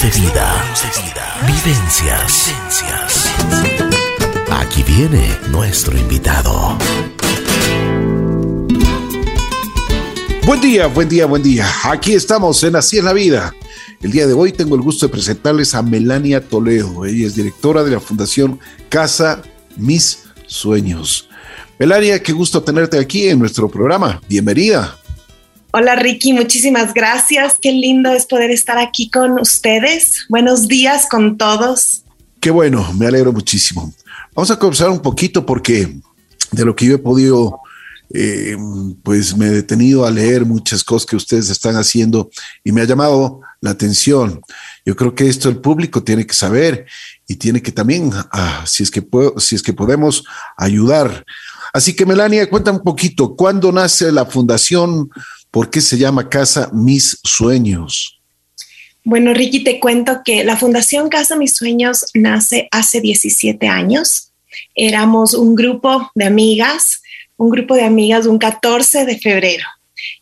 De vida. Vivencias. Aquí viene nuestro invitado. Buen día, buen día, buen día. Aquí estamos en Así es la vida. El día de hoy tengo el gusto de presentarles a Melania Toledo. Ella es directora de la Fundación Casa Mis Sueños. Melania, qué gusto tenerte aquí en nuestro programa. Bienvenida. Hola Ricky, muchísimas gracias. Qué lindo es poder estar aquí con ustedes. Buenos días con todos. Qué bueno, me alegro muchísimo. Vamos a conversar un poquito porque de lo que yo he podido, eh, pues me he detenido a leer muchas cosas que ustedes están haciendo y me ha llamado la atención. Yo creo que esto el público tiene que saber y tiene que también, ah, si, es que si es que podemos, ayudar. Así que Melania, cuenta un poquito, ¿cuándo nace la fundación? ¿Por qué se llama Casa Mis Sueños? Bueno, Ricky, te cuento que la Fundación Casa Mis Sueños nace hace 17 años. Éramos un grupo de amigas, un grupo de amigas un 14 de febrero,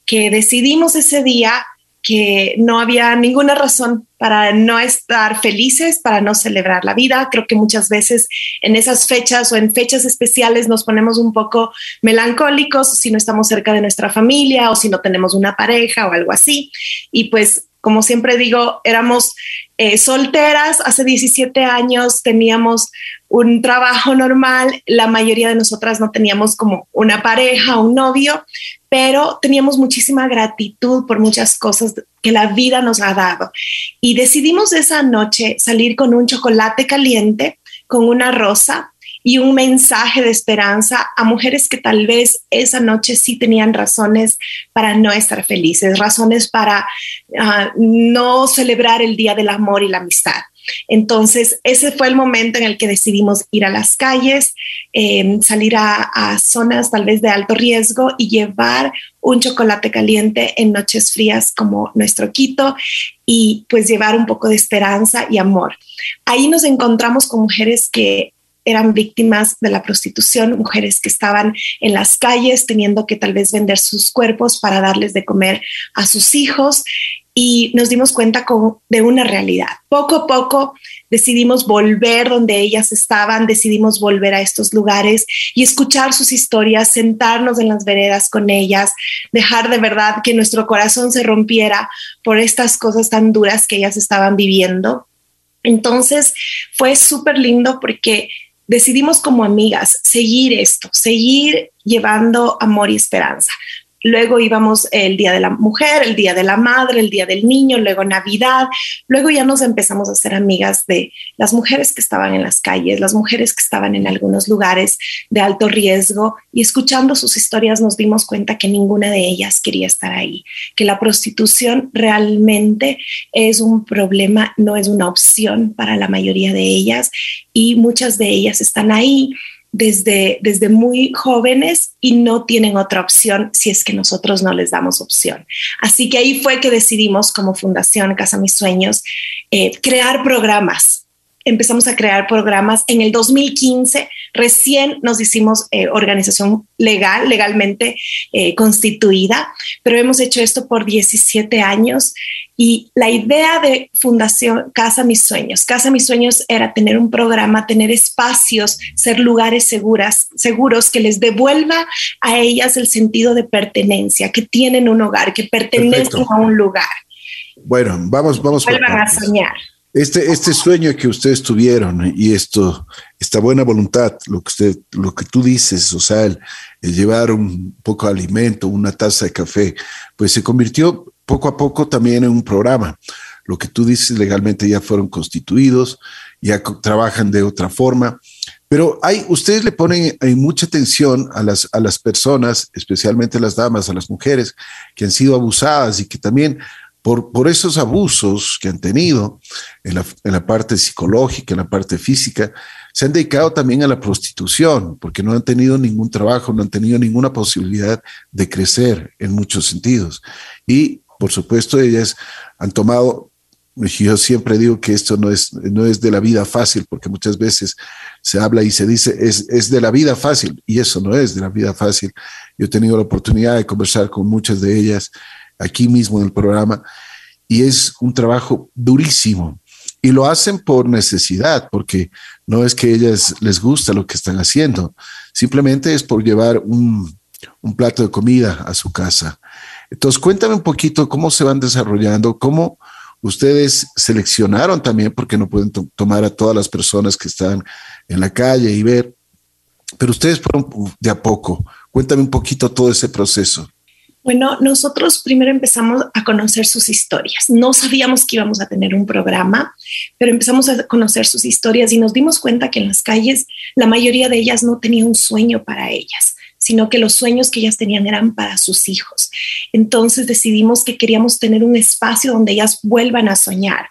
que decidimos ese día que no había ninguna razón para no estar felices, para no celebrar la vida. Creo que muchas veces en esas fechas o en fechas especiales nos ponemos un poco melancólicos si no estamos cerca de nuestra familia o si no tenemos una pareja o algo así. Y pues, como siempre digo, éramos eh, solteras hace 17 años, teníamos un trabajo normal, la mayoría de nosotras no teníamos como una pareja, un novio, pero teníamos muchísima gratitud por muchas cosas que la vida nos ha dado. Y decidimos esa noche salir con un chocolate caliente, con una rosa y un mensaje de esperanza a mujeres que tal vez esa noche sí tenían razones para no estar felices, razones para ah, no celebrar el Día del Amor y la Amistad. Entonces, ese fue el momento en el que decidimos ir a las calles, em, salir a, zonas tal vez de alto riesgo y llevar un chocolate caliente en noches frías como nuestro Quito y pues llevar un poco de esperanza y amor. Ahí nos encontramos con mujeres que eran víctimas de la prostitución, mujeres que estaban en las calles teniendo que tal vez vender sus cuerpos para darles de comer a sus hijos y nos dimos cuenta de una realidad. Poco a poco decidimos volver donde ellas estaban, decidimos volver a estos lugares y escuchar sus historias, sentarnos en las veredas con ellas, dejar de verdad que nuestro corazón se rompiera por estas cosas tan duras que ellas estaban viviendo. Entonces fue súper lindo porque decidimos como amigas seguir esto, seguir llevando amor y esperanza. Luego íbamos el Día de la Mujer, el Día de la Madre, el Día del Niño, luego Navidad. Luego ya nos empezamos a ser amigas de las mujeres que estaban en las calles, las mujeres que estaban en algunos lugares de alto riesgo. Y escuchando sus historias nos dimos cuenta que ninguna de ellas quería estar ahí, que la prostitución realmente es un problema, no es una opción para la mayoría de ellas. Y muchas de ellas están ahí desde, desde muy jóvenes y no tienen otra opción si es que nosotros no les damos opción. Así que ahí fue que decidimos como Fundación Casa Mis Sueños eh, crear programas. Empezamos a crear programas en el 2015 Recién nos hicimos eh, organización legal, legalmente eh, constituida, pero hemos hecho esto por 17 años y la idea de Fundación Casa Mis Sueños, Casa Mis Sueños era tener un programa, tener espacios, ser lugares seguras, seguros que les devuelva a ellas el sentido de pertenencia, que tienen un hogar, que pertenecen a un lugar. Bueno, vamos, vamos. Vuelvan a soñar. Este, este sueño que ustedes tuvieron y esto, esta buena voluntad, lo que usted, lo que tú dices, o sea, el, llevar un poco de alimento, una taza de café, pues se convirtió poco a poco también en un programa. Lo que tú dices legalmente ya fueron constituidos, ya trabajan de otra forma, pero hay, ustedes le ponen hay mucha atención a las, a las personas, especialmente a las damas, a las mujeres que han sido abusadas y que también por, por esos abusos que han tenido en la, parte psicológica, en la parte física, se han dedicado también a la prostitución, porque no han tenido ningún trabajo, no han tenido ninguna posibilidad de crecer en muchos sentidos. Y, por supuesto, ellas han tomado, yo siempre digo que esto no es, no es de la vida fácil, porque muchas veces se habla y se dice, es, es de la vida fácil, y eso no es de la vida fácil. Yo he tenido la oportunidad de conversar con muchas de ellas aquí mismo en el programa, y es un trabajo durísimo. y lo hacen por necesidad, porque no es que ellas les gusta lo que están haciendo, simplemente es por llevar un, un plato de comida a su casa. Entonces, cuéntame un poquito cómo se van desarrollando, cómo ustedes seleccionaron también, porque no pueden tomar a todas las personas que están en la calle y ver, pero ustedes fueron de a poco. Cuéntame un poquito todo ese proceso. Bueno, nosotros primero empezamos a conocer sus historias. No sabíamos que íbamos a tener un programa, pero empezamos a conocer sus historias y nos dimos cuenta que en las calles la mayoría de ellas no tenía un sueño para ellas sino que los sueños que ellas tenían eran para sus hijos. Entonces decidimos que queríamos tener un espacio donde ellas vuelvan a soñar.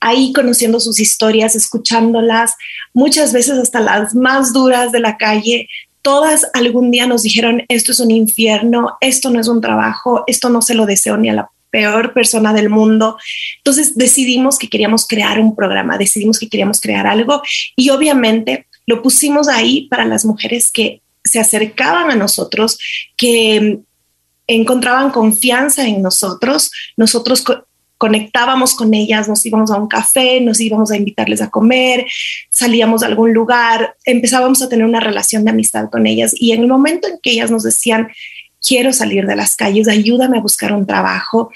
Ahí conociendo sus historias, escuchándolas, muchas veces hasta las más duras de la calle, todas algún día nos dijeron, esto es un infierno, esto no es un trabajo, esto no se lo deseo ni a la peor persona del mundo. Entonces decidimos que queríamos crear un programa, decidimos que queríamos crear algo y obviamente lo pusimos ahí para las mujeres que se acercaban a nosotros, que encontraban confianza en nosotros, nosotros conectábamos con ellas, nos íbamos a un café, nos íbamos a invitarles a comer, salíamos a algún lugar, empezábamos a tener una relación de amistad con ellas. Y en el momento en que ellas nos decían, quiero salir de las calles, ayúdame a buscar un trabajo,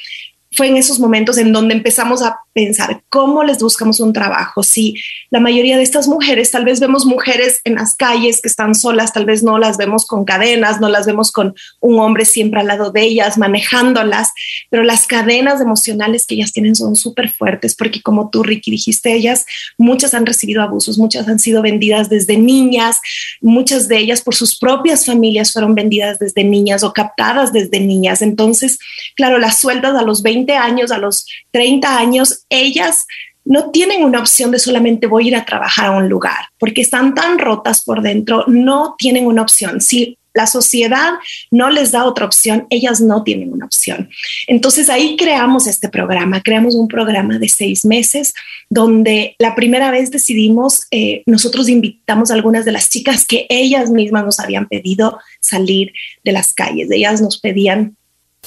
fue en esos momentos en donde empezamos a pensar cómo les buscamos un trabajo. Si la mayoría de estas mujeres, tal vez vemos mujeres en las calles que están solas, tal vez no las vemos con cadenas, no las vemos con un hombre siempre al lado de ellas, manejándolas, pero las cadenas emocionales que ellas tienen son súper fuertes porque como tú, Ricky, dijiste, ellas, muchas han recibido abusos, muchas han sido vendidas desde niñas, muchas de ellas por sus propias familias fueron vendidas desde niñas o captadas desde niñas. Entonces, claro, las sueltas a los 20 años, a los 30 años, ellas no tienen una opción de solamente voy a ir a trabajar a un lugar, porque están tan rotas por dentro, no tienen una opción. Si la sociedad no les da otra opción, ellas no tienen una opción. Entonces ahí creamos este programa, creamos un programa de seis meses donde la primera vez decidimos, eh, nosotros invitamos a algunas de las chicas que ellas mismas nos habían pedido salir de las calles, ellas nos pedían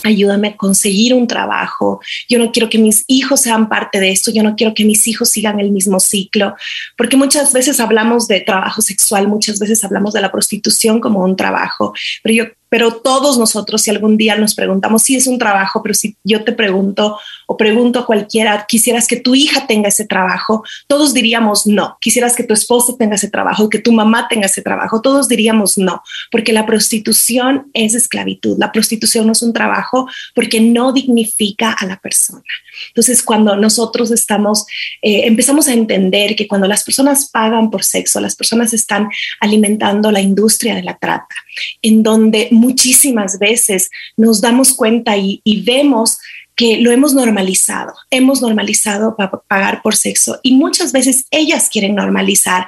ayúdame a conseguir un trabajo, yo no quiero que mis hijos sean parte de esto, yo no quiero que mis hijos sigan el mismo ciclo, porque muchas veces hablamos de trabajo sexual, muchas veces hablamos de la prostitución como un trabajo, pero yo pero todos nosotros, si algún día nos preguntamos si es un trabajo, pero si yo te pregunto o pregunto a cualquiera, quisieras que tu hija tenga ese trabajo, todos diríamos no. Quisieras que tu esposa tenga ese trabajo, que tu mamá tenga ese trabajo, todos diríamos no, porque la prostitución es esclavitud. La prostitución no es un trabajo porque no dignifica a la persona. Entonces, cuando nosotros estamos, eh, empezamos a entender que cuando las personas pagan por sexo, las personas están alimentando la industria de la trata, en donde muchísimas veces nos damos cuenta y, vemos que lo hemos normalizado, hemos normalizado pagar por sexo y muchas veces ellas quieren normalizar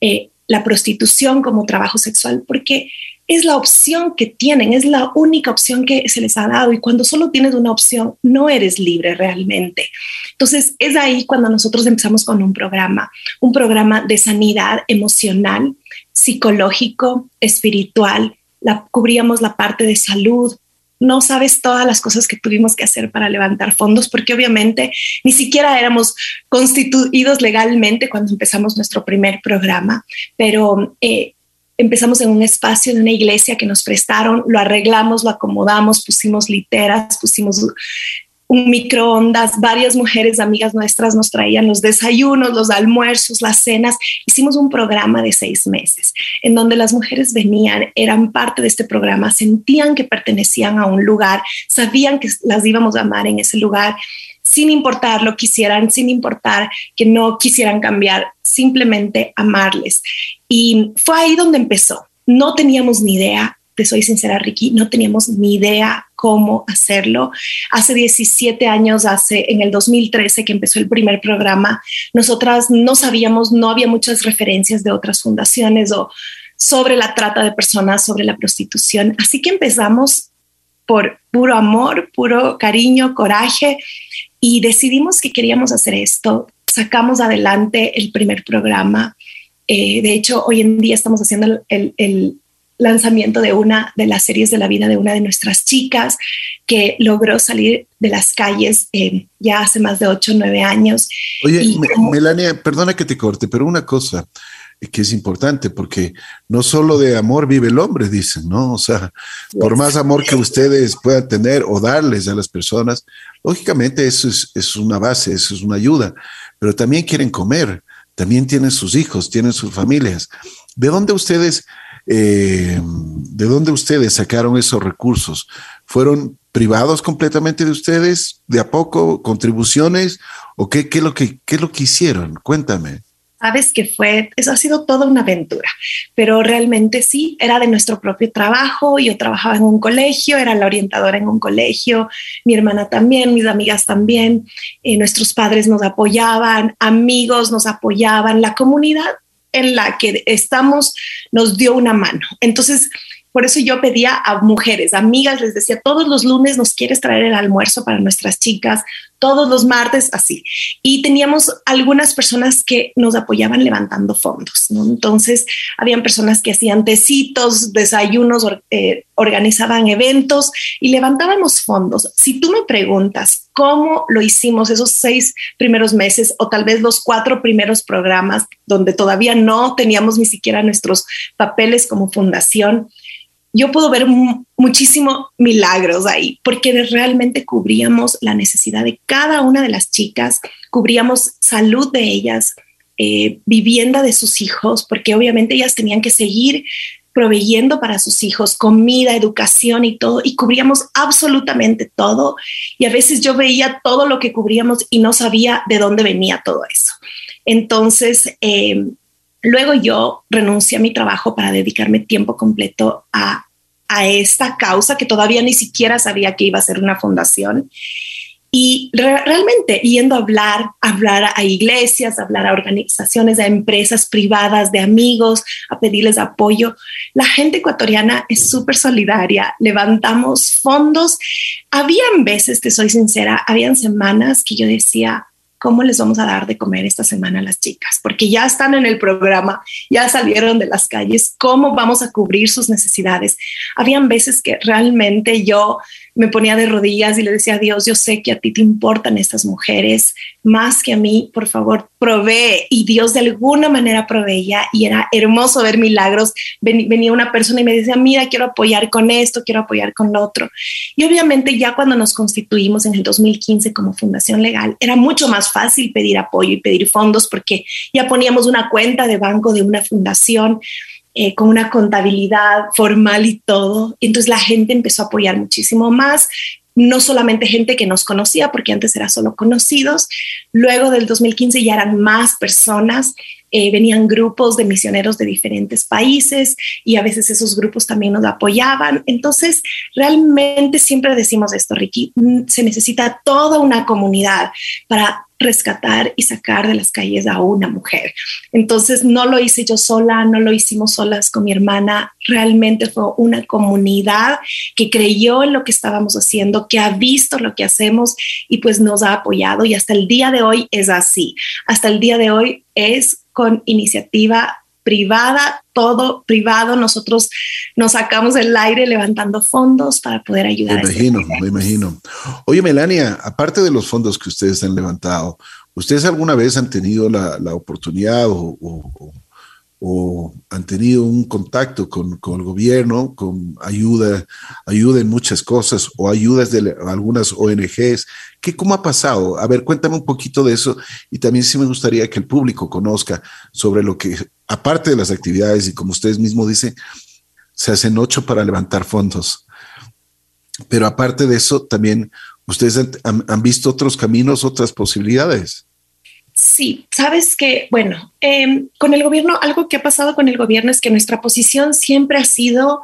eh, la prostitución como trabajo sexual porque es la opción que tienen, es la única opción que se les ha dado y cuando solo tienes una opción no eres libre realmente. Entonces es ahí cuando nosotros empezamos con un programa, un programa de sanidad emocional, psicológico, espiritual, la, cubríamos la parte de salud. No sabes todas las cosas que tuvimos que hacer para levantar fondos, porque obviamente ni siquiera éramos constituidos legalmente cuando empezamos nuestro primer programa, pero eh, empezamos en un espacio de una iglesia que nos prestaron, lo arreglamos, lo acomodamos, pusimos literas, pusimos un microondas, varias mujeres amigas nuestras nos traían los desayunos, los almuerzos, las cenas. Hicimos un programa de seis meses en donde las mujeres venían, eran parte de este programa, sentían que pertenecían a un lugar, sabían que las íbamos a amar en ese lugar, sin importar lo que quisieran, sin importar que no quisieran cambiar, simplemente amarles. Y fue ahí donde empezó. No teníamos ni idea te soy sincera, Ricky, no teníamos ni idea cómo hacerlo. Hace 17 años, hace en el 2013 que empezó el primer programa, nosotras no sabíamos, no había muchas referencias de otras fundaciones o sobre la trata de personas, sobre la prostitución. Así que empezamos por puro amor, puro cariño, coraje y decidimos que queríamos hacer esto. Sacamos adelante el primer programa. Eh, de hecho, hoy en día estamos haciendo el lanzamiento de una de las series de la vida de una de nuestras chicas que logró salir de las calles eh, ya hace más de ocho o nueve años. Oye, Melania, perdona que te corte, pero una cosa que es importante porque no solo de amor vive el hombre, dicen, ¿no? O sea, por más amor que ustedes puedan tener o darles a las personas, lógicamente eso es, es una base, eso es una ayuda, pero también quieren comer, también tienen sus hijos, tienen sus familias. ¿De dónde ustedes, eh, de dónde ustedes sacaron esos recursos? ¿Fueron privados completamente de ustedes? ¿De a poco? ¿Contribuciones? ¿O qué, qué, lo, que, qué es lo que hicieron? Cuéntame sabes que fue, eso ha sido toda una aventura, pero realmente sí, era de nuestro propio trabajo, yo trabajaba en un colegio, era la orientadora en un colegio, mi hermana también, mis amigas también, eh, nuestros padres nos apoyaban, amigos nos apoyaban, la comunidad en la que estamos nos dio una mano. Entonces, por eso yo pedía a mujeres, amigas, les decía, todos los lunes nos quieres traer el almuerzo para nuestras chicas, todos los martes así. Y teníamos algunas personas que nos apoyaban levantando fondos. Entonces, habían personas que hacían tecitos, desayunos, eh, organizaban eventos y levantábamos fondos. Si tú me preguntas cómo lo hicimos esos seis primeros meses o tal vez los cuatro primeros programas donde todavía no teníamos ni siquiera nuestros papeles como fundación, yo puedo ver muchísimo milagros ahí, porque realmente cubríamos la necesidad de cada una de las chicas, cubríamos salud de ellas, eh, vivienda de sus hijos, porque obviamente ellas tenían que seguir proveyendo para sus hijos comida, educación y todo, y cubríamos absolutamente todo. Y a veces yo veía todo lo que cubríamos y no sabía de dónde venía todo eso. Entonces, eh, Luego yo renuncié a mi trabajo para dedicarme tiempo completo a, esta causa que todavía ni siquiera sabía que iba a ser una fundación. Y realmente yendo a hablar, hablar a iglesias, hablar a organizaciones, a empresas privadas, de amigos, a pedirles apoyo. La gente ecuatoriana es súper solidaria, levantamos fondos. Habían veces, te soy sincera, habían semanas que yo decía, ¿cómo les vamos a dar de comer esta semana a las chicas? Porque ya están en el programa, ya salieron de las calles, ¿cómo vamos a cubrir sus necesidades? Habían veces que realmente yo me ponía de rodillas y le decía a Dios, yo sé que a ti te importan estas mujeres más que a mí, por favor, provee. Y Dios de alguna manera proveía y era hermoso ver milagros. venía una persona y me decía, mira, quiero apoyar con esto, quiero apoyar con lo otro. Y obviamente ya cuando nos constituimos en el 2015 como fundación legal, era mucho más fácil pedir apoyo y pedir fondos porque ya poníamos una cuenta de banco de una fundación eh, con una contabilidad formal y todo. Entonces la gente empezó a apoyar muchísimo más, no solamente gente que nos conocía, porque antes era solo conocidos, luego del 2015 ya eran más personas, eh, venían grupos de misioneros de diferentes países y a veces esos grupos también nos apoyaban. Entonces, realmente siempre decimos esto, Ricky, mm, se necesita toda una comunidad para rescatar y sacar de las calles a una mujer. Entonces no lo hice yo sola, no lo hicimos solas con mi hermana, realmente fue una comunidad que creyó en lo que estábamos haciendo, que ha visto lo que hacemos y pues nos ha apoyado y hasta el día de hoy es así. Hasta el día de hoy es con iniciativa privada, todo privado. Nosotros nos sacamos el aire levantando fondos para poder ayudar. Me imagino, me imagino. Oye, Melania, aparte de los fondos que ustedes han levantado, ¿ustedes alguna vez han tenido la, oportunidad o, o han tenido un contacto con, con, el gobierno, con ayuda, ayuda en muchas cosas o ayudas de algunas ONGs. ¿Qué, ¿Cómo ha pasado? A ver, cuéntame un poquito de eso y también sí me gustaría que el público conozca sobre lo que, aparte de las actividades y como ustedes mismos dicen, se hacen ocho para levantar fondos. Pero aparte de eso, también ustedes han visto otros caminos, otras posibilidades. Sí, sabes que, bueno, em, con el gobierno, algo que ha pasado con el gobierno es que nuestra posición siempre ha sido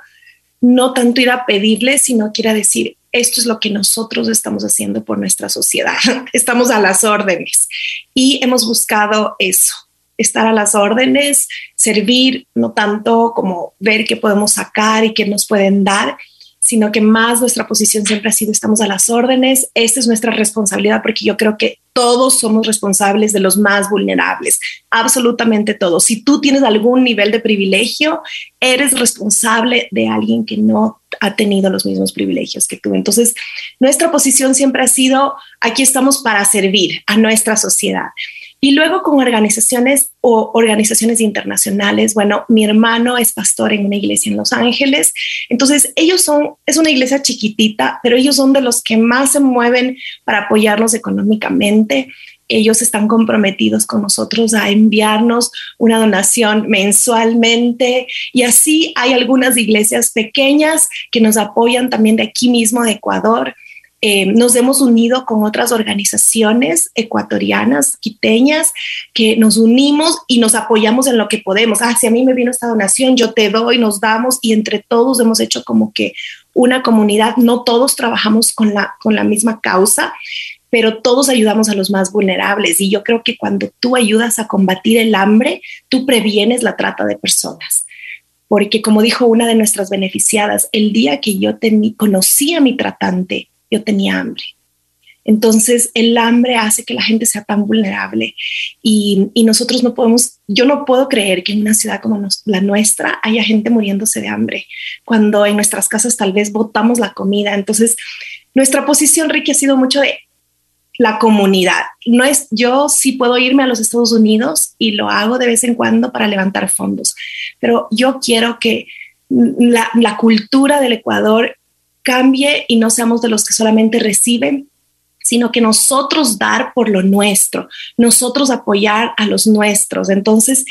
no tanto ir a pedirle, sino que ir a decir, esto es lo que nosotros estamos haciendo por nuestra sociedad, estamos a las órdenes y hemos buscado eso, estar a las órdenes, servir, no tanto como ver qué podemos sacar y qué nos pueden dar. Sino que más nuestra posición siempre ha sido estamos a las órdenes, esta es nuestra responsabilidad porque yo creo que todos somos responsables de los más vulnerables, absolutamente todos. Si tú tienes algún nivel de privilegio, eres responsable de alguien que no ha tenido los mismos privilegios que tú. Entonces, nuestra posición siempre ha sido, aquí estamos para servir a nuestra sociedad. Y luego con organizaciones o organizaciones internacionales, bueno, mi hermano es pastor en una iglesia en Los Ángeles, entonces ellos son, es una iglesia chiquitita, pero ellos son de los que más se mueven para apoyarnos económicamente. Ellos están comprometidos con nosotros a enviarnos una donación mensualmente y así hay algunas iglesias pequeñas que nos apoyan también de aquí mismo de Ecuador. Eh, nos hemos unido con otras organizaciones ecuatorianas, quiteñas, que nos unimos y nos apoyamos en lo que podemos. Ah, si a mí me vino esta donación, yo te doy, nos damos y entre todos hemos hecho como que una comunidad. No todos trabajamos con la, con la misma causa, pero todos ayudamos a los más vulnerables. Y yo creo que cuando tú ayudas a combatir el hambre, tú previenes la trata de personas porque como dijo una de nuestras beneficiadas, el día que yo conocí a mi tratante, yo tenía hambre. Entonces, el hambre hace que la gente sea tan vulnerable y, nosotros no podemos, yo no puedo creer que en una ciudad como la nuestra haya gente muriéndose de hambre, cuando en nuestras casas tal vez botamos la comida. Entonces, nuestra posición, Ricky, ha sido mucho de la comunidad. No es, yo sí puedo irme a los Estados Unidos y lo hago de vez en cuando para levantar fondos, pero yo quiero que la cultura del Ecuador cambie y no seamos de los que solamente reciben, sino que nosotros dar por lo nuestro, nosotros apoyar a los nuestros. Entonces,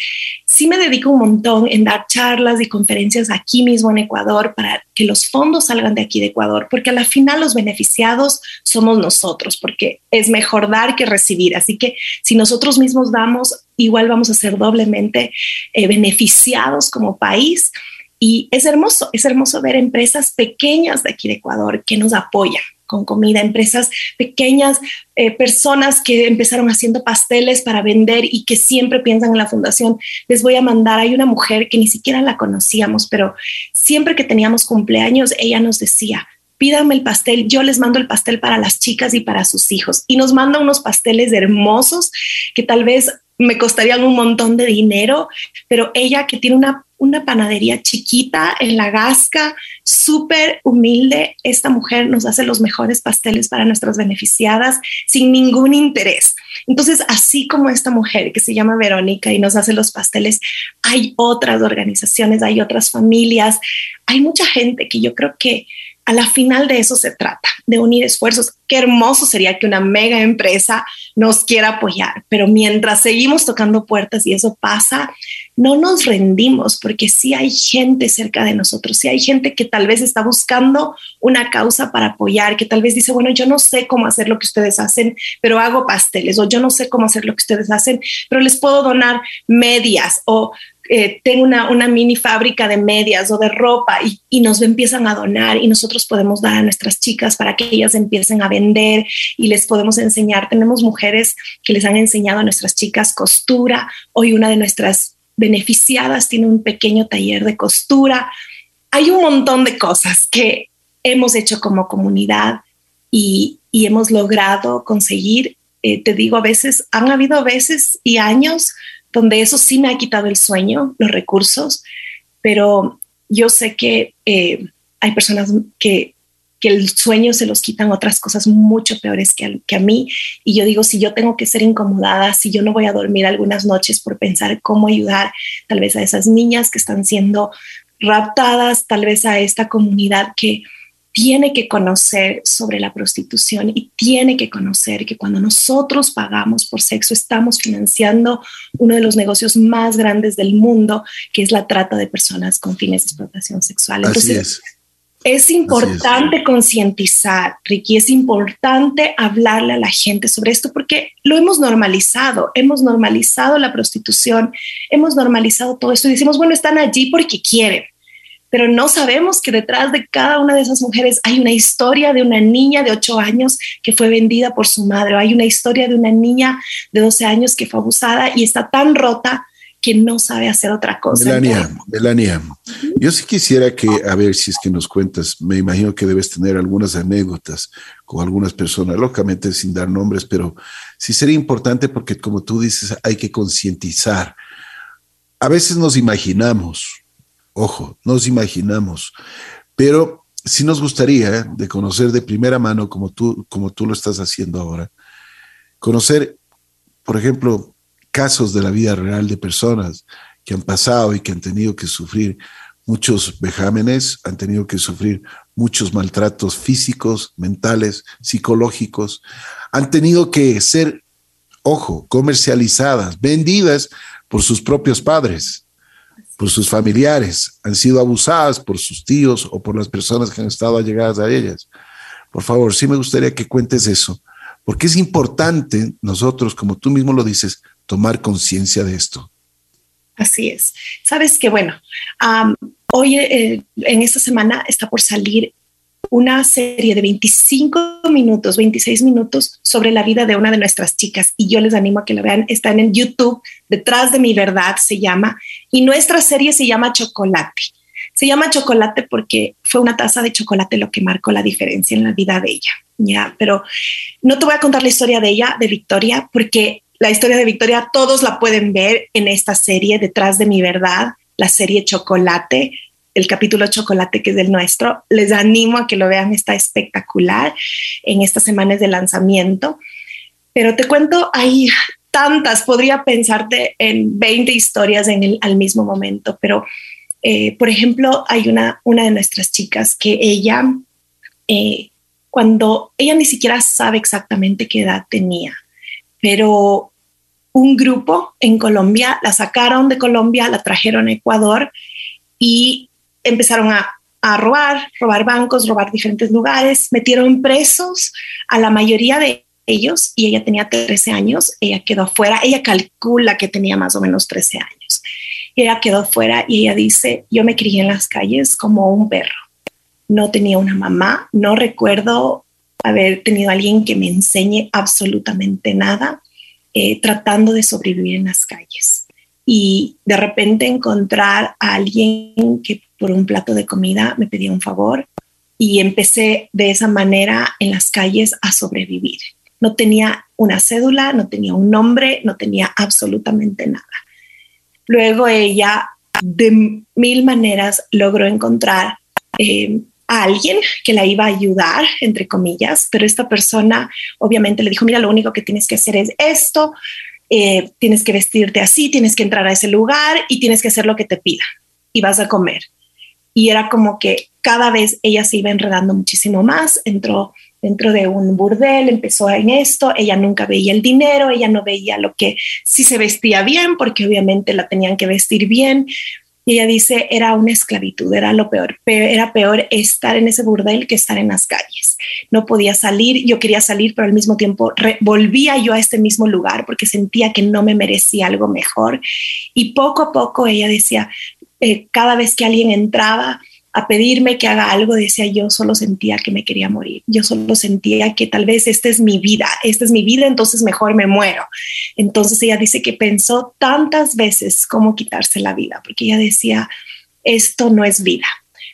sí me dedico un montón en dar charlas y conferencias aquí mismo en Ecuador para que los fondos salgan de aquí de Ecuador, porque a la final los beneficiados somos nosotros, porque es mejor dar que recibir. Así que si nosotros mismos damos, igual vamos a ser doblemente eh, beneficiados como país y es hermoso, es hermoso ver empresas pequeñas de aquí de Ecuador que nos apoyan con comida, empresas pequeñas, eh, personas que empezaron haciendo pasteles para vender y que siempre piensan en la fundación. Les voy a mandar, hay una mujer que ni siquiera la conocíamos, pero siempre que teníamos cumpleaños, ella nos decía, pídanme el pastel, yo les mando el pastel para las chicas y para sus hijos. Y nos manda unos pasteles hermosos que tal vez me costarían un montón de dinero, pero ella que tiene una una panadería chiquita en La Gasca, súper humilde. Esta mujer nos hace los mejores pasteles para nuestras beneficiadas sin ningún interés. Entonces, así como esta mujer que se llama Verónica y nos hace los pasteles, hay otras organizaciones, hay otras familias, hay mucha gente que yo creo que a la final de eso se trata, de unir esfuerzos. Qué hermoso sería que una mega empresa nos quiera apoyar, pero mientras seguimos tocando puertas y eso pasa, no nos rendimos porque sí hay gente cerca de nosotros, sí hay gente que tal vez está buscando una causa para apoyar, que tal vez dice, bueno, yo no sé cómo hacer lo que ustedes hacen, pero hago pasteles, o yo no sé cómo hacer lo que ustedes hacen, pero les puedo donar medias o eh, tengo una, una, mini fábrica de medias o de ropa y, y, nos empiezan a donar y nosotros podemos dar a nuestras chicas para que ellas empiecen a vender y les podemos enseñar. Tenemos mujeres que les han enseñado a nuestras chicas costura. Hoy una de nuestras beneficiadas tiene un pequeño taller de costura. Hay un montón de cosas que hemos hecho como comunidad y, y hemos logrado conseguir. Eh, te digo, a veces, han habido veces y años donde eso sí me ha quitado el sueño, los recursos, pero yo sé que eh, hay personas que, el sueño se los quitan otras cosas mucho peores que a, que a mí. Y yo digo, si yo tengo que ser incomodada, si yo no voy a dormir algunas noches por pensar cómo ayudar tal vez a esas niñas que están siendo raptadas, tal vez a esta comunidad que, tiene que conocer sobre la prostitución y tiene que conocer que cuando nosotros pagamos por sexo estamos financiando uno de los negocios más grandes del mundo, que es la trata de personas con fines de explotación sexual. Entonces, es. Es importante concientizar, Ricky, es importante hablarle a la gente sobre esto porque lo hemos normalizado, hemos normalizado la prostitución, hemos normalizado todo esto y decimos, bueno, están allí porque quieren, pero no sabemos que detrás de cada una de esas mujeres hay una historia de una niña de 8 años que fue vendida por su madre, o hay una historia de una niña de 12 años que fue abusada y está tan rota que no sabe hacer otra cosa. Melania, Melania, yo sí quisiera que, a ver si es que nos cuentas, me imagino que debes tener algunas anécdotas con algunas personas, lógicamente sin dar nombres, pero sí sería importante porque como tú dices, hay que concientizar. A veces nos imaginamos, ojo, nos imaginamos, pero sí nos gustaría de conocer de primera mano, como tú, como tú lo estás haciendo ahora, conocer, por ejemplo, casos de la vida real de personas que han pasado y que han tenido que sufrir muchos vejámenes, han tenido que sufrir muchos maltratos físicos, mentales, psicológicos, han tenido que ser, ojo, comercializadas, vendidas por sus propios padres, por sus familiares, han sido abusadas por sus tíos o por las personas que han estado allegadas a ellas. Por favor, sí me gustaría que cuentes eso, porque es importante nosotros, como tú mismo lo dices, tomar conciencia de esto. Así es. Sabes que, bueno, hoy eh, en esta semana está por salir una serie de 25 minutos, 26 minutos sobre la vida de una de nuestras chicas y yo les animo a que la vean. Están en YouTube, detrás de mi verdad se llama, y nuestra serie se llama Chocolate. Se llama Chocolate porque fue una taza de chocolate lo que marcó la diferencia en la vida de ella. Ya, pero no te voy a contar la historia de ella, de Victoria, porque la historia de Victoria todos la pueden ver en esta serie, Detrás de mi verdad, la serie Chocolate, el capítulo Chocolate que es el nuestro. Les animo a que lo vean, está espectacular en estas semanas de lanzamiento. Pero te cuento, hay tantas, podría pensarte en 20 historias en el, al mismo momento, pero eh, por ejemplo, hay una, una de nuestras chicas que ella, eh, cuando ella ni siquiera sabe exactamente qué edad tenía, pero un grupo en Colombia la sacaron de Colombia, la trajeron a Ecuador y empezaron a, robar, robar bancos, robar diferentes lugares, metieron presos a la mayoría de ellos y ella tenía 13 años, ella quedó afuera, ella calcula que tenía más o menos 13 años. ella quedó afuera y ella dice, yo me crié en las calles como un perro. No tenía una mamá, no recuerdo haber tenido alguien que me enseñe absolutamente nada, eh, tratando de sobrevivir en las calles. Y de repente encontrar a alguien que por un plato de comida me pedía un favor y empecé de esa manera en las calles a sobrevivir. No tenía una cédula, no tenía un nombre, no tenía absolutamente nada. Luego ella de mil maneras logró encontrar eh, a alguien que la iba a ayudar, entre comillas, pero esta persona obviamente le dijo, mira, lo único que tienes que hacer es esto, eh, tienes que vestirte así, tienes que entrar a ese lugar y tienes que hacer lo que te pida y vas a comer. Y era como que cada vez ella se iba enredando muchísimo más, entró dentro de un burdel, empezó en esto, ella nunca veía el dinero, ella no veía lo que si se vestía bien, porque obviamente la tenían que vestir bien, ella dice, era una esclavitud, era lo peor, era peor estar en ese burdel que estar en las calles. No podía salir, yo quería salir, pero al mismo tiempo volvía yo a este mismo lugar porque sentía que no me merecía algo mejor. Y poco a poco ella decía, eh, cada vez que alguien entraba, a pedirme que haga algo, decía yo solo sentía que me quería morir, yo solo sentía que tal vez esta es mi vida, esta es mi vida, entonces mejor me muero. Entonces ella dice que pensó tantas veces cómo quitarse la vida, porque ella decía, esto no es vida,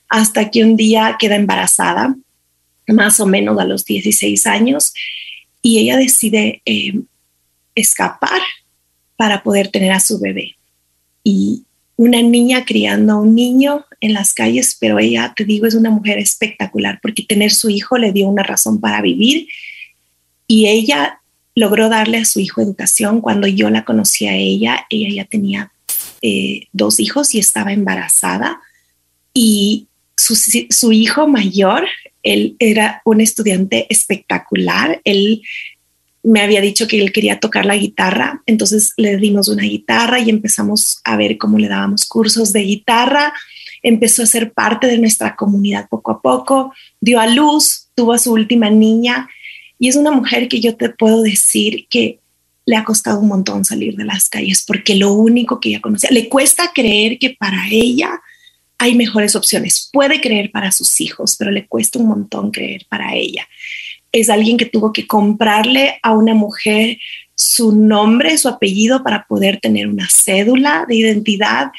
hasta que un día queda embarazada, más o menos a los 16 años, y ella decide eh, escapar para poder tener a su bebé. Y una niña criando a un niño en las calles, pero ella, te digo, es una mujer espectacular porque tener su hijo le dio una razón para vivir. Y ella logró darle a su hijo educación. Cuando yo la conocí a ella, ella ya tenía eh, dos hijos y estaba embarazada. Y su, su hijo mayor, él era un estudiante espectacular, él me había dicho que él quería tocar la guitarra, entonces le dimos una guitarra y empezamos a ver cómo le dábamos cursos de guitarra. Empezó a ser parte de nuestra comunidad poco a poco, dio a luz, tuvo a su última niña y es una mujer que yo te puedo decir que le ha costado un montón salir de las calles porque lo único que ella conocía, le cuesta creer que para ella hay mejores opciones. Puede creer para sus hijos, pero le cuesta un montón creer para ella es alguien que tuvo que comprarle a una mujer su nombre, su apellido para poder tener una cédula de identidad.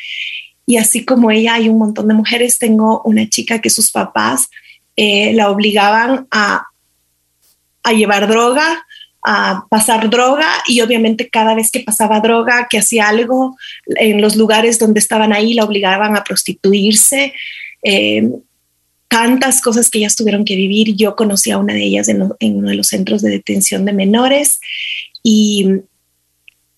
Y así como ella, hay un montón de mujeres. Tengo una chica que sus papás eh, la obligaban a, a llevar droga, a pasar droga y obviamente cada vez que pasaba droga, que hacía algo en los lugares donde estaban ahí, la obligaban a prostituirse. Eh, tantas cosas que ellas tuvieron que vivir. Yo conocí a una de ellas en, uno de los centros de detención de menores y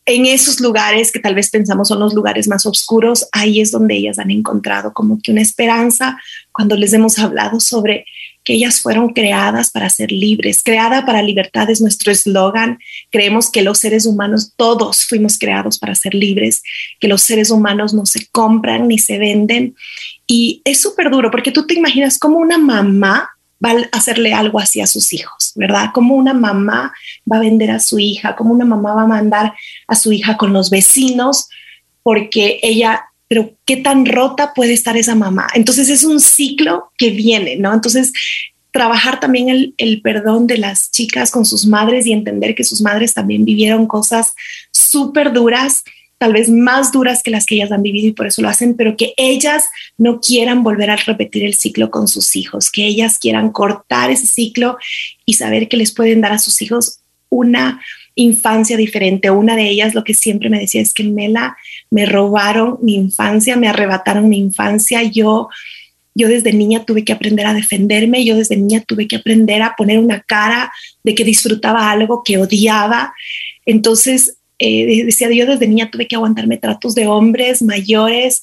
en esos lugares que tal vez pensamos son los lugares más oscuros, ahí es donde ellas han encontrado como que una esperanza cuando les hemos hablado sobre que ellas fueron creadas para ser libres. Creada para libertad es nuestro eslogan. Creemos que los seres humanos, todos fuimos creados para ser libres, que los seres humanos no se compran ni se venden. Y es súper duro porque tú te imaginas como una mamá va a hacerle algo así a sus hijos, ¿verdad? Como una mamá va a vender a su hija, como una mamá va a mandar a su hija con los vecinos porque ella pero qué tan rota puede estar esa mamá. Entonces es un ciclo que viene, ¿no? Entonces trabajar también el, el, perdón de las chicas con sus madres y entender que sus madres también vivieron cosas súper duras, tal vez más duras que las que ellas han vivido y por eso lo hacen, pero que ellas no quieran volver a repetir el ciclo con sus hijos, que ellas quieran cortar ese ciclo y saber que les pueden dar a sus hijos una infancia diferente. Una de ellas lo que siempre me decía es que Mela, me robaron mi infancia, me arrebataron mi infancia. Yo, yo desde niña tuve que aprender a defenderme, yo desde niña tuve que aprender a poner una cara de que disfrutaba algo que odiaba. Entonces, eh, decía yo desde niña tuve que aguantarme tratos de hombres mayores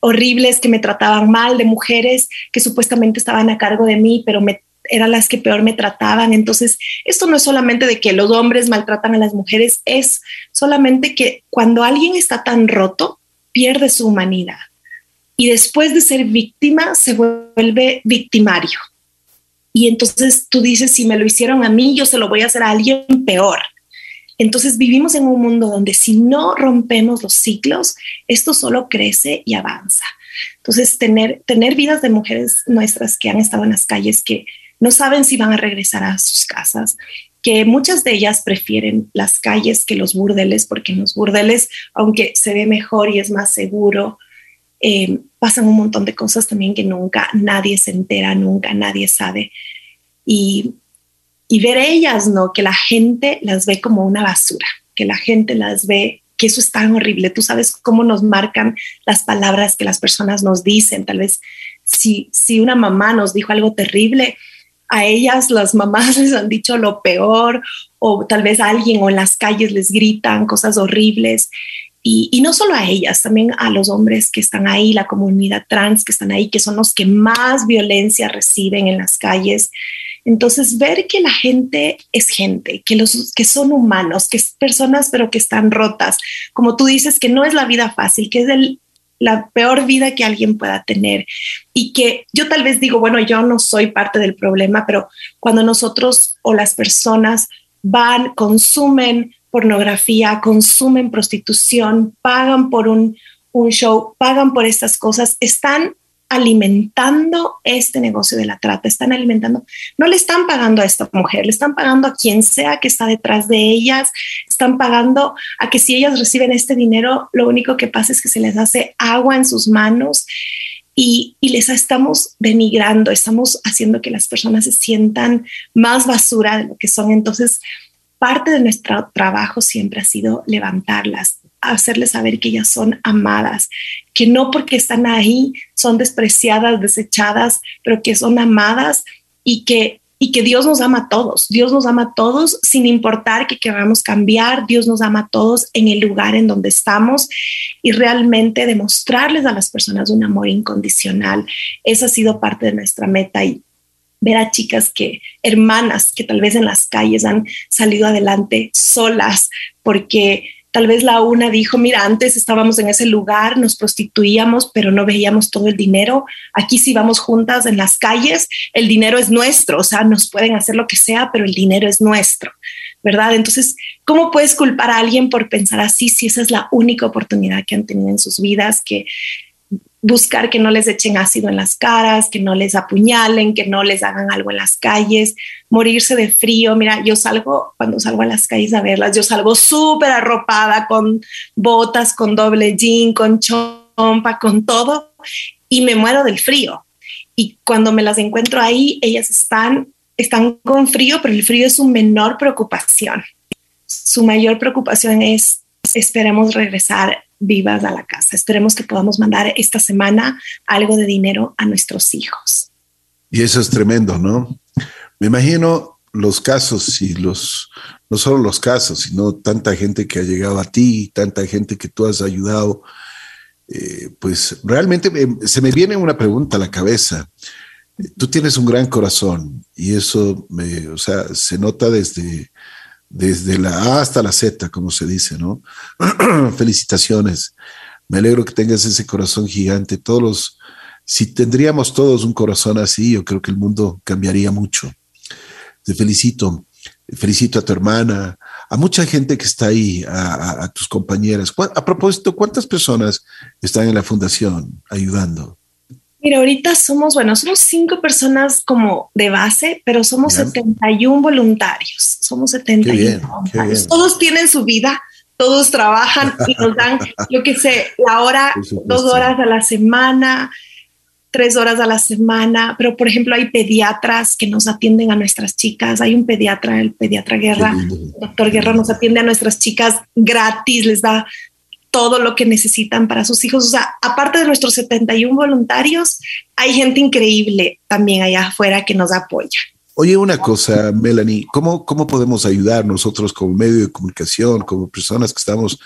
horribles que me trataban mal, de mujeres que supuestamente estaban a cargo de mí, pero eran las que peor me trataban. Entonces, esto no es solamente de que los hombres maltratan a las mujeres, es solamente que cuando alguien está tan roto, pierde su humanidad. Y después de ser víctima, se vuelve victimario. Y entonces tú dices, si me lo hicieron a mí, yo se lo voy a hacer a alguien peor. Entonces vivimos en un mundo donde si no rompemos los ciclos, esto solo crece y avanza. Entonces, tener, tener vidas de mujeres nuestras que han estado en las calles, que, no saben si van a regresar a sus casas, que muchas de ellas prefieren las calles que los burdeles, porque en los burdeles, aunque se ve mejor y es más seguro, eh, pasan un montón de cosas también que nunca nadie se entera, nunca nadie sabe. Y, y ver ellas, ¿no? Que la gente las ve como una basura, que la gente las ve que eso es tan horrible. Tú sabes cómo nos marcan las palabras que las personas nos dicen. Tal vez si, si una mamá nos dijo algo terrible, a ellas las mamás les han dicho lo peor o tal vez alguien o en las calles les gritan cosas horribles. Y, no solo a ellas, también a los hombres que están ahí, la comunidad trans que están ahí, que son los que más violencia reciben en las calles. Entonces, ver que la gente es gente, que, los, que son humanos, que es personas, pero que están rotas, como tú dices, que no es la vida fácil, que es la peor vida que alguien pueda tener. Y que yo tal vez digo, bueno, yo no soy parte del problema, pero cuando nosotros o las personas van, consumen pornografía, consumen prostitución, pagan por un show, pagan por estas cosas, están alimentando este negocio de la trata, están alimentando, no le están pagando a esta mujer, le están pagando a quien sea que está detrás de ellas, están pagando a que si ellas reciben este dinero, lo único que pasa es que se les hace agua en sus manos y, y les estamos denigrando, estamos haciendo que las personas se sientan más basura de lo que son. Entonces, parte de nuestro trabajo siempre ha sido levantarlas, hacerles saber que ellas son amadas, que no porque están ahí son despreciadas, desechadas, pero que son amadas y que y que Dios nos ama a todos. Dios nos ama a todos sin importar que queramos cambiar. Dios nos ama a todos en el lugar en donde estamos y realmente demostrarles a las personas un amor incondicional. Esa ha sido parte de nuestra meta y ver a chicas que, hermanas que tal vez en las calles han salido adelante solas porque Tal vez la una dijo, mira, antes estábamos en ese lugar, nos prostituíamos, pero no veíamos todo el dinero. Aquí si vamos juntas en las calles, el dinero es nuestro, o sea, nos pueden hacer lo que sea, pero el dinero es nuestro, ¿verdad? Entonces, ¿cómo puedes culpar a alguien por pensar así si esa es la única oportunidad que han tenido en sus vidas? Que buscar que no les echen ácido en las caras, que no les apuñalen, que no les hagan algo en las calles, morirse de frío. Mira, yo salgo, cuando salgo a las calles a verlas, yo salgo súper arropada con botas, con doble jean, con chompa, con todo, y me muero del frío. Y cuando me las encuentro ahí, ellas están, están con frío, pero el frío es su menor preocupación. Su mayor preocupación es esperemos regresar vivas a la casa. Esperemos que podamos mandar esta semana algo de dinero a nuestros hijos. Y eso es tremendo, ¿no? Me imagino los casos y los, no solo los casos, sino tanta gente que ha llegado a ti, tanta gente que tú has ayudado. Eh, pues realmente se me viene una pregunta a la cabeza. Tú tienes un gran corazón y eso o sea, se nota desde, desde la A hasta la Z, como se dice, ¿no? Felicitaciones. Me alegro que tengas ese corazón gigante. Todos los, si tendríamos todos un corazón así, yo creo que el mundo cambiaría mucho. Te felicito. Felicito a tu hermana, a mucha gente que está ahí, a, a tus compañeras. A propósito, ¿cuántas personas están en la fundación ayudando? Mira, ahorita somos, bueno, somos cinco personas como de base, pero somos 71 voluntarios. Somos 71 voluntarios. Todos tienen su vida, todos trabajan y nos dan, yo qué sé, la hora, dos horas a la semana, tres horas a la semana. Pero, por ejemplo, hay pediatras que nos atienden a nuestras chicas. Hay un pediatra, el pediatra Guerra, el doctor Guerra nos atiende a nuestras chicas gratis, les da todo lo que necesitan para sus hijos. O sea, aparte de nuestros 71 voluntarios, hay gente increíble también allá afuera que nos apoya. Oye, una cosa, Melanie, ¿cómo, ¿cómo podemos ayudar nosotros como medio de comunicación, como personas que estamos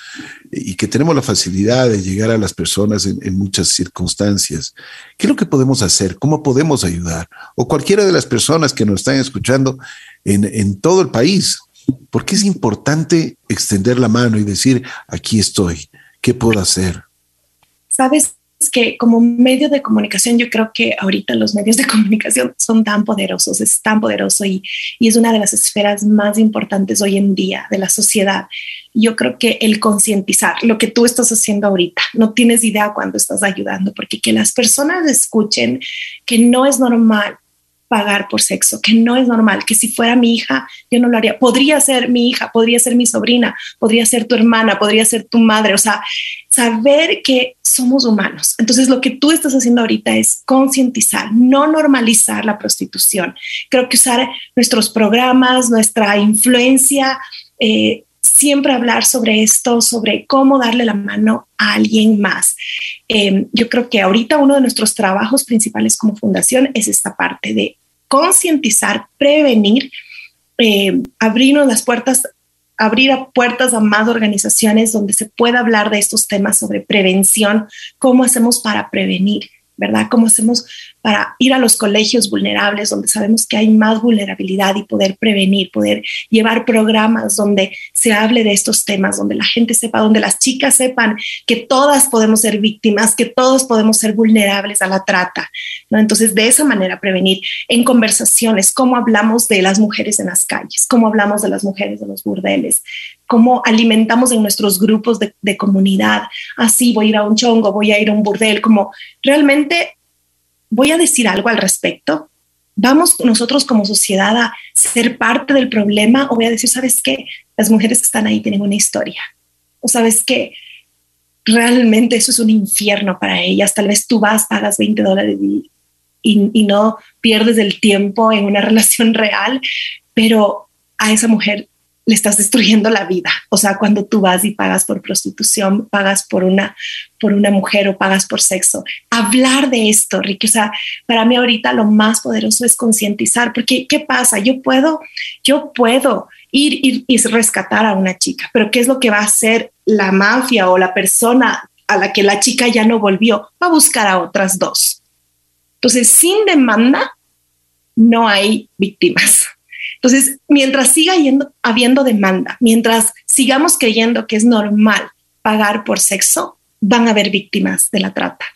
y que tenemos la facilidad de llegar a las personas en, muchas circunstancias? ¿Qué es lo que podemos hacer? ¿Cómo podemos ayudar? O cualquiera de las personas que nos están escuchando en, en todo el país. Porque es importante extender la mano y decir, aquí estoy, ¿qué puedo hacer? Sabes que como medio de comunicación, yo creo que ahorita los medios de comunicación son tan poderosos, es tan poderoso y, y es una de las esferas más importantes hoy en día de la sociedad. Yo creo que el concientizar lo que tú estás haciendo ahorita, no tienes idea cuando estás ayudando, porque que las personas escuchen que no es normal pagar por sexo, que no es normal, que si fuera mi hija, yo no lo haría. Podría ser mi hija, podría ser mi sobrina, podría ser tu hermana, podría ser tu madre, o sea, saber que somos humanos. Entonces, lo que tú estás haciendo ahorita es concientizar, no normalizar la prostitución. Creo que usar nuestros programas, nuestra influencia, eh, siempre hablar sobre esto, sobre cómo darle la mano a alguien más. Eh, yo creo que ahorita uno de nuestros trabajos principales como fundación es esta parte de concientizar, prevenir, eh, abrirnos las puertas, abrir puertas a más organizaciones donde se pueda hablar de estos temas sobre prevención, cómo hacemos para prevenir, ¿verdad? ¿Cómo hacemos para ir a los colegios vulnerables donde sabemos que hay más vulnerabilidad y poder prevenir, poder llevar programas donde se hable de estos temas, donde la gente sepa, donde las chicas sepan que todas podemos ser víctimas, que todos podemos ser vulnerables a la trata, ¿no? Entonces, de esa manera prevenir en conversaciones, cómo hablamos de las mujeres en las calles, cómo hablamos de las mujeres en los burdeles, cómo alimentamos en nuestros grupos de, comunidad, así voy a ir a un chongo, voy a ir a un burdel, como realmente voy a decir algo al respecto. ¿Vamos nosotros como sociedad a ser parte del problema o voy a decir, sabes qué? Las mujeres que están ahí tienen una historia. O sabes qué? Realmente eso es un infierno para ellas. Tal vez tú vas, pagas 20 dólares y, y, y no pierdes el tiempo en una relación real, pero a esa mujer le estás destruyendo la vida. O sea, cuando tú vas y pagas por prostitución, pagas por una, por una mujer o pagas por sexo. Hablar de esto, Ricky, o sea, para mí ahorita lo más poderoso es concientizar, porque ¿qué pasa? Yo puedo, yo puedo ir, ir y rescatar a una chica, pero ¿qué es lo que va a hacer la mafia o la persona a la que la chica ya no volvió? Va a buscar a otras dos. Entonces, sin demanda, no hay víctimas. Entonces, mientras siga yendo, habiendo demanda, mientras sigamos creyendo que es normal pagar por sexo, van a haber víctimas de la trata.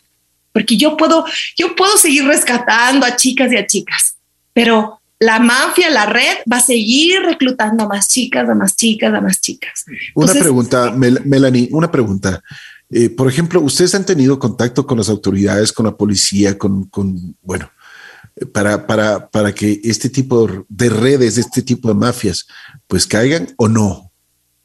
Porque yo puedo, yo puedo seguir rescatando a chicas y a chicas, pero la mafia, la red va a seguir reclutando a más chicas, a más chicas, a más chicas. una pregunta, Melanie, una pregunta. Eh, por ejemplo, ustedes han tenido contacto con las autoridades, con la policía, con, con bueno, para, para, para que este tipo de redes, este tipo de mafias, pues caigan o no?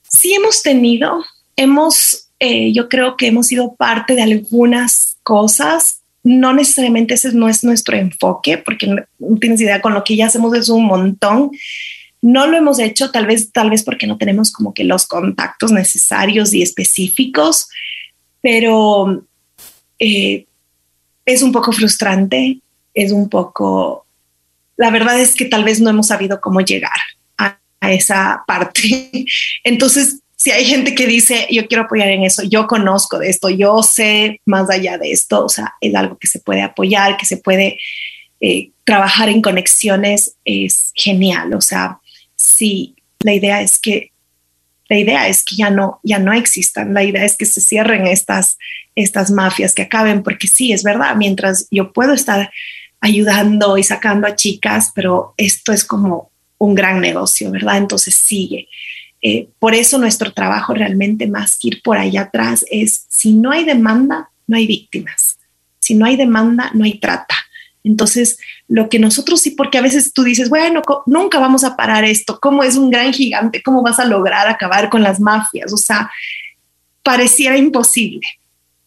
Sí hemos tenido, hemos, eh, yo creo que hemos sido parte de algunas cosas. No necesariamente ese no es nuestro enfoque, porque no, tienes idea, con lo que ya hacemos es un montón. No lo hemos hecho, tal vez, tal vez porque no tenemos como que los contactos necesarios y específicos, pero eh, es un poco frustrante es un poco, la verdad es que tal vez no hemos sabido cómo llegar a, esa parte. Entonces, si hay gente que dice, yo quiero apoyar en eso, yo conozco de esto, yo sé más allá de esto, o sea, es algo que se puede apoyar, que se puede eh, trabajar en conexiones, es genial. O sea, sí, la idea es que la idea es que ya no, ya no existan, la idea es que se cierren estas, estas mafias, que acaben, porque sí, es verdad, mientras yo puedo estar ayudando y sacando a chicas, pero esto es como un gran negocio, ¿verdad? Entonces sigue. Eh, por eso nuestro trabajo realmente más que ir por allá atrás es, si no hay demanda, no hay víctimas. Si no hay demanda, no hay trata. Entonces, lo que nosotros sí, porque a veces tú dices, bueno, nunca vamos a parar esto, ¿cómo es un gran gigante? ¿Cómo vas a lograr acabar con las mafias? O sea, pareciera imposible,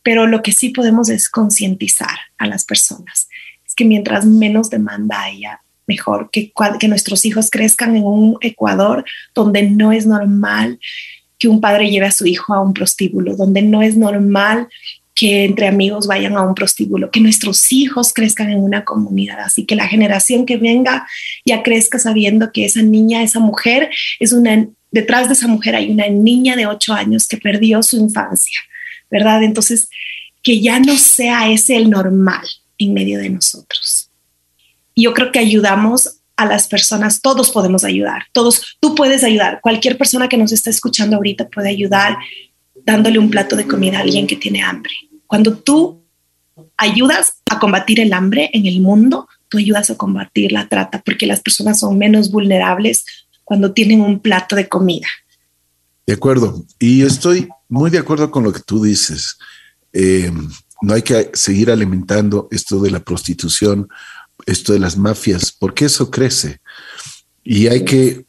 pero lo que sí podemos es concientizar a las personas que mientras menos demanda haya, mejor, que, que nuestros hijos crezcan en un Ecuador donde no es normal que un padre lleve a su hijo a un prostíbulo, donde no es normal que entre amigos vayan a un prostíbulo, que nuestros hijos crezcan en una comunidad, así que la generación que venga ya crezca sabiendo que esa niña, esa mujer, es una, detrás de esa mujer hay una niña de ocho años que perdió su infancia, ¿verdad? Entonces, que ya no sea ese el normal, en medio de nosotros. Yo creo que ayudamos a las personas, todos podemos ayudar, todos, tú puedes ayudar, cualquier persona que nos está escuchando ahorita puede ayudar dándole un plato de comida a alguien que tiene hambre. Cuando tú ayudas a combatir el hambre en el mundo, tú ayudas a combatir la trata, porque las personas son menos vulnerables cuando tienen un plato de comida. De acuerdo, y estoy muy de acuerdo con lo que tú dices. Eh, no hay que seguir alimentando esto de la prostitución, esto de las mafias, porque eso crece. Y hay que,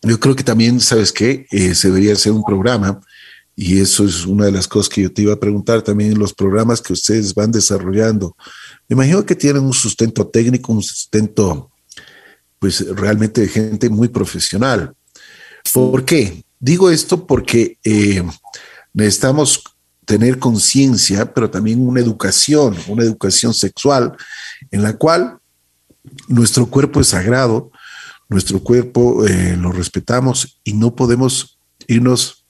yo creo que también, ¿sabes qué? Eh, se debería hacer un programa, y eso es una de las cosas que yo te iba a preguntar también, los programas que ustedes van desarrollando. Me imagino que tienen un sustento técnico, un sustento, pues realmente de gente muy profesional. ¿Por qué? Digo esto porque eh, necesitamos tener conciencia, pero también una educación, una educación sexual, en la cual nuestro cuerpo es sagrado, nuestro cuerpo eh, lo respetamos y no podemos irnos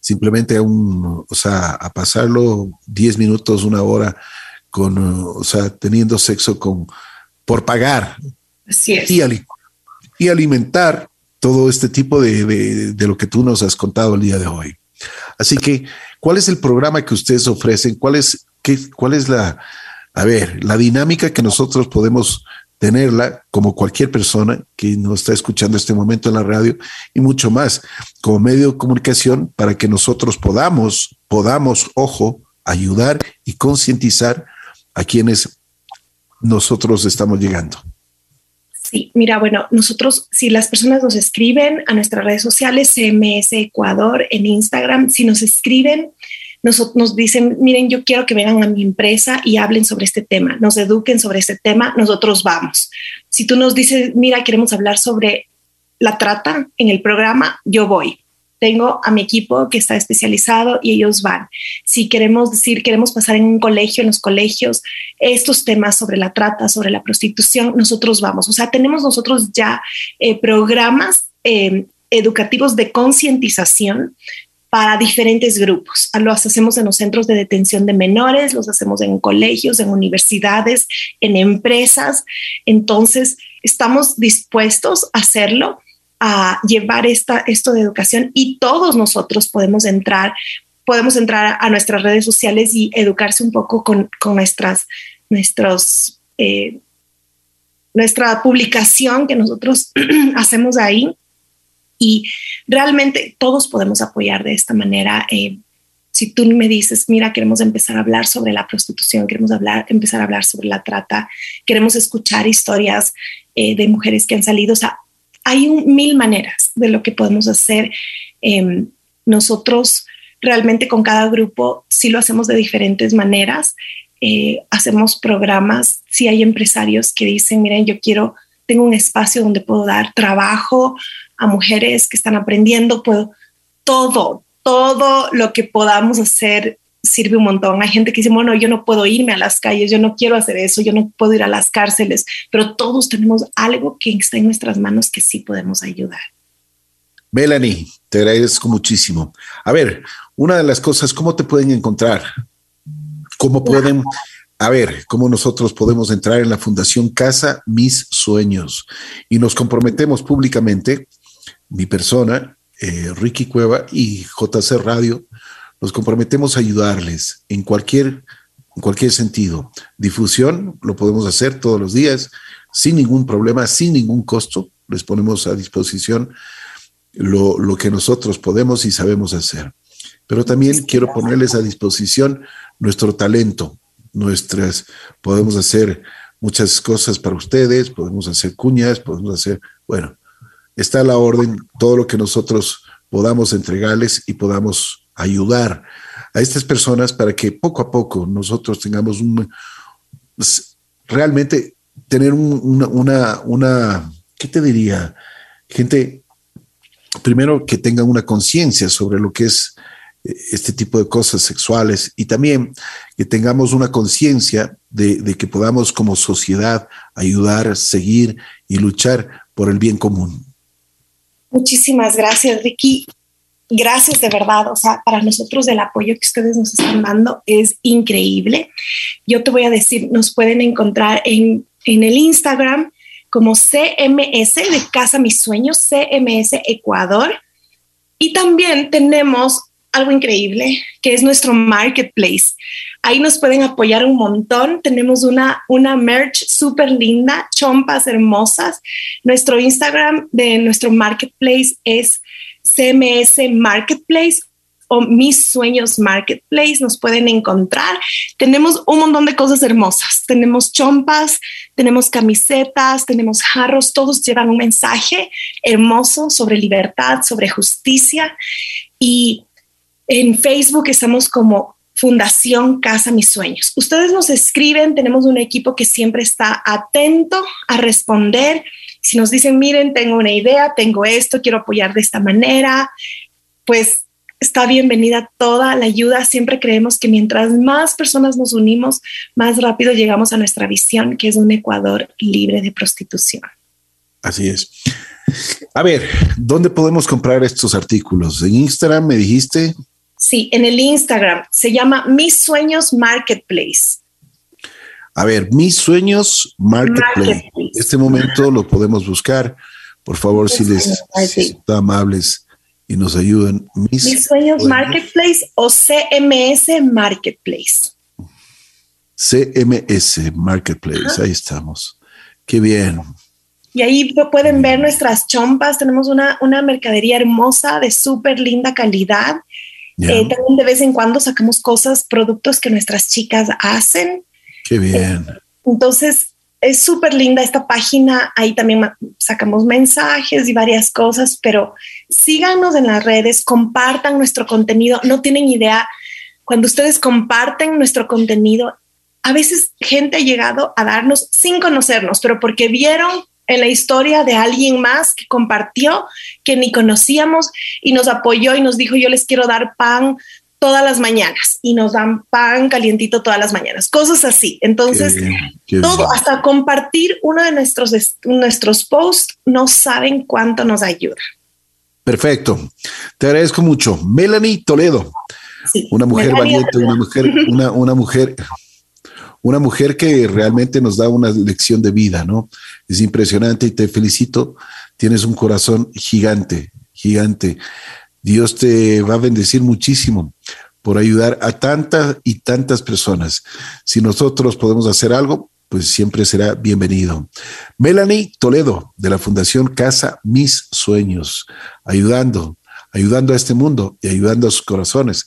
simplemente a un, o sea, a pasarlo 10 minutos, una hora con, o sea, teniendo sexo con, por pagar. Y, y, alimentar todo este tipo de, de lo que tú nos has contado el día de hoy. Así que ¿Cuál es el programa que ustedes ofrecen? ¿Cuál es, qué, cuál es la, a ver, la dinámica que nosotros podemos tenerla como cualquier persona que nos está escuchando este momento en la radio y mucho más como medio de comunicación para que nosotros podamos, podamos, ojo, ayudar y concientizar a quienes nosotros estamos llegando. Sí, mira, bueno, nosotros, si las personas nos escriben a nuestras redes sociales, CMS Ecuador, en Instagram, si nos escriben, nos, nos dicen, miren, yo quiero que vengan a mi empresa y hablen sobre este tema, nos eduquen sobre este tema, nosotros vamos. Si tú nos dices, mira, queremos hablar sobre la trata en el programa, yo voy tengo a mi equipo que está especializado y ellos van. Si queremos decir, queremos pasar en un colegio, en los colegios, estos temas sobre la trata, sobre la prostitución, nosotros vamos. O sea, tenemos nosotros ya eh, programas em, educativos de concientización para diferentes grupos. Los hacemos en los centros de detención de menores, los hacemos en colegios, en universidades, en empresas. Entonces, estamos dispuestos a hacerlo a llevar esta, esto de educación y todos nosotros podemos entrar, podemos entrar a nuestras redes sociales y educarse un poco con, con nuestras, nuestros, eh, nuestra publicación que nosotros hacemos ahí y realmente todos podemos apoyar de esta manera. Eh, si tú me dices, mira, queremos empezar a hablar sobre la prostitución, queremos hablar, empezar a hablar sobre la trata, queremos escuchar historias eh, de mujeres que han salido, o sea, hay mil maneras de lo que podemos hacer. Em, nosotros realmente con cada grupo sí lo hacemos de diferentes maneras. Eh, hacemos programas, si hay empresarios que dicen, miren, yo quiero, tengo un espacio donde puedo dar trabajo a mujeres que están aprendiendo, puedo todo, todo lo que podamos hacer sirve un montón. Hay gente que dice, bueno, yo no puedo irme a las calles, yo no quiero hacer eso, yo no puedo ir a las cárceles, pero todos tenemos algo que está en nuestras manos que sí podemos ayudar. Melanie, te agradezco muchísimo. A ver, una de las cosas, ¿cómo te pueden encontrar? ¿Cómo pueden, a ver, cómo nosotros podemos entrar en la Fundación Casa Mis Sueños? Y nos comprometemos públicamente, mi persona, eh, Ricky Cueva y JC Radio, nos comprometemos a ayudarles en cualquier, en cualquier sentido. Difusión lo podemos hacer todos los días sin ningún problema, sin ningún costo. Les ponemos a disposición lo, lo que nosotros podemos y sabemos hacer. Pero también quiero ponerles a disposición nuestro talento, nuestras, podemos hacer muchas cosas para ustedes, podemos hacer cuñas, podemos hacer, bueno, está a la orden todo lo que nosotros podamos entregarles y podamos ayudar a estas personas para que poco a poco nosotros tengamos un, realmente tener una, una, ¿qué te diría? Gente, primero que tengan una conciencia sobre lo que es eh, este tipo de cosas sexuales y también que tengamos una conciencia de, que podamos como sociedad ayudar, seguir y luchar por el bien común. Muchísimas gracias, Ricky gracias de verdad, o sea, para nosotros el apoyo que ustedes nos están dando es increíble. Yo te voy a decir, nos pueden encontrar en, en el Instagram como CMS de Casa Mis Sueños, CMS Ecuador. Y también tenemos algo increíble, que es nuestro marketplace. Ahí nos pueden apoyar un montón. Tenemos una, una merch súper linda, chompas hermosas. Nuestro Instagram de nuestro marketplace es CMS Marketplace o Mis Sueños Marketplace, nos pueden encontrar. Tenemos un montón de cosas hermosas. Tenemos chompas, tenemos camisetas, tenemos jarros, todos llevan un mensaje hermoso sobre libertad, sobre justicia. Y en Facebook estamos como Fundación Casa Mis Sueños. Ustedes nos escriben, tenemos un equipo que siempre está atento a responder si nos dicen, miren, tengo una idea, tengo esto, quiero apoyar de esta manera, pues está bienvenida toda la ayuda. Siempre creemos que mientras más personas nos unimos, más rápido llegamos a nuestra visión, que es un Ecuador libre de prostitución. Así es. A ver, ¿dónde podemos comprar estos artículos? ¿En Instagram me dijiste? Sí, en el Instagram. Se llama Mis Sueños Marketplace. A ver, mis sueños Marketplace. Este momento lo podemos buscar. Por favor, si les están amables y nos ayudan. Mis, sueños Marketplace o CMS Marketplace. CMS Marketplace, ahí estamos. Qué bien. Y ahí pueden ver nuestras chompas. Tenemos una, una mercadería hermosa de súper linda calidad. Eh, también de vez en cuando sacamos cosas, productos que nuestras chicas hacen. Qué bien. Entonces, es súper linda esta página. Ahí también sacamos mensajes y varias cosas, pero síganos en las redes, compartan nuestro contenido. No tienen idea, cuando ustedes comparten nuestro contenido, a veces gente ha llegado a darnos sin conocernos, pero porque vieron en la historia de alguien más que compartió, que ni conocíamos y nos apoyó y nos dijo, yo les quiero dar pan todas las mañanas y nos dan pan calientito todas las mañanas, cosas así. Entonces, todo, hasta compartir uno de nuestros, nuestros posts, no saben cuánto nos ayuda. Perfecto. Te agradezco mucho. Melanie Toledo, una mujer valiente, una mujer, una, una mujer, una mujer que realmente nos da una lección de vida, ¿no? Es impresionante y te felicito. Tienes un corazón gigante, gigante. Dios te va a bendecir muchísimo por ayudar a tantas y tantas personas. Si nosotros podemos hacer algo, pues siempre será bienvenido. Melanie Toledo, de la Fundación Casa Mis Sueños, ayudando, ayudando a este mundo y ayudando a sus corazones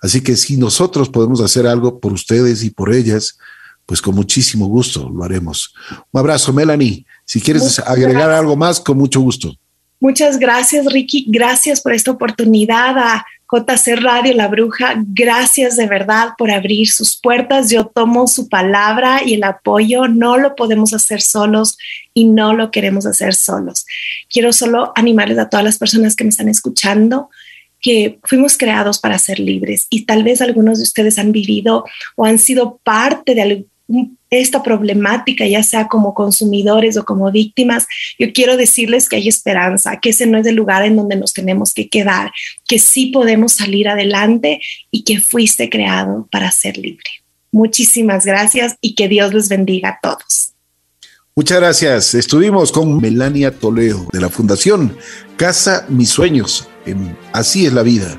Así que si nosotros podemos hacer algo por ustedes y por ellas, pues con muchísimo gusto lo haremos. Un abrazo, Melanie. Si quieres agregar algo más, con mucho gusto. Muchas gracias, Ricky. Gracias por esta oportunidad a JC Radio La Bruja. Gracias de verdad por abrir sus puertas. Yo tomo su palabra y el apoyo. No lo podemos hacer solos y no lo queremos hacer solos. Quiero solo animarles a todas las personas que me están escuchando que fuimos creados para ser libres y tal vez algunos de ustedes han vivido o han sido parte de esta problemática, ya sea como consumidores o como víctimas, yo quiero decirles que hay esperanza, que ese no es el lugar en donde nos tenemos que quedar, que sí podemos salir adelante y que fuiste creado para ser libre. Muchísimas gracias y que Dios los bendiga a todos. Muchas gracias. Estuvimos con Melania Toledo de la Fundación Casa Mis Sueños Así es la vida.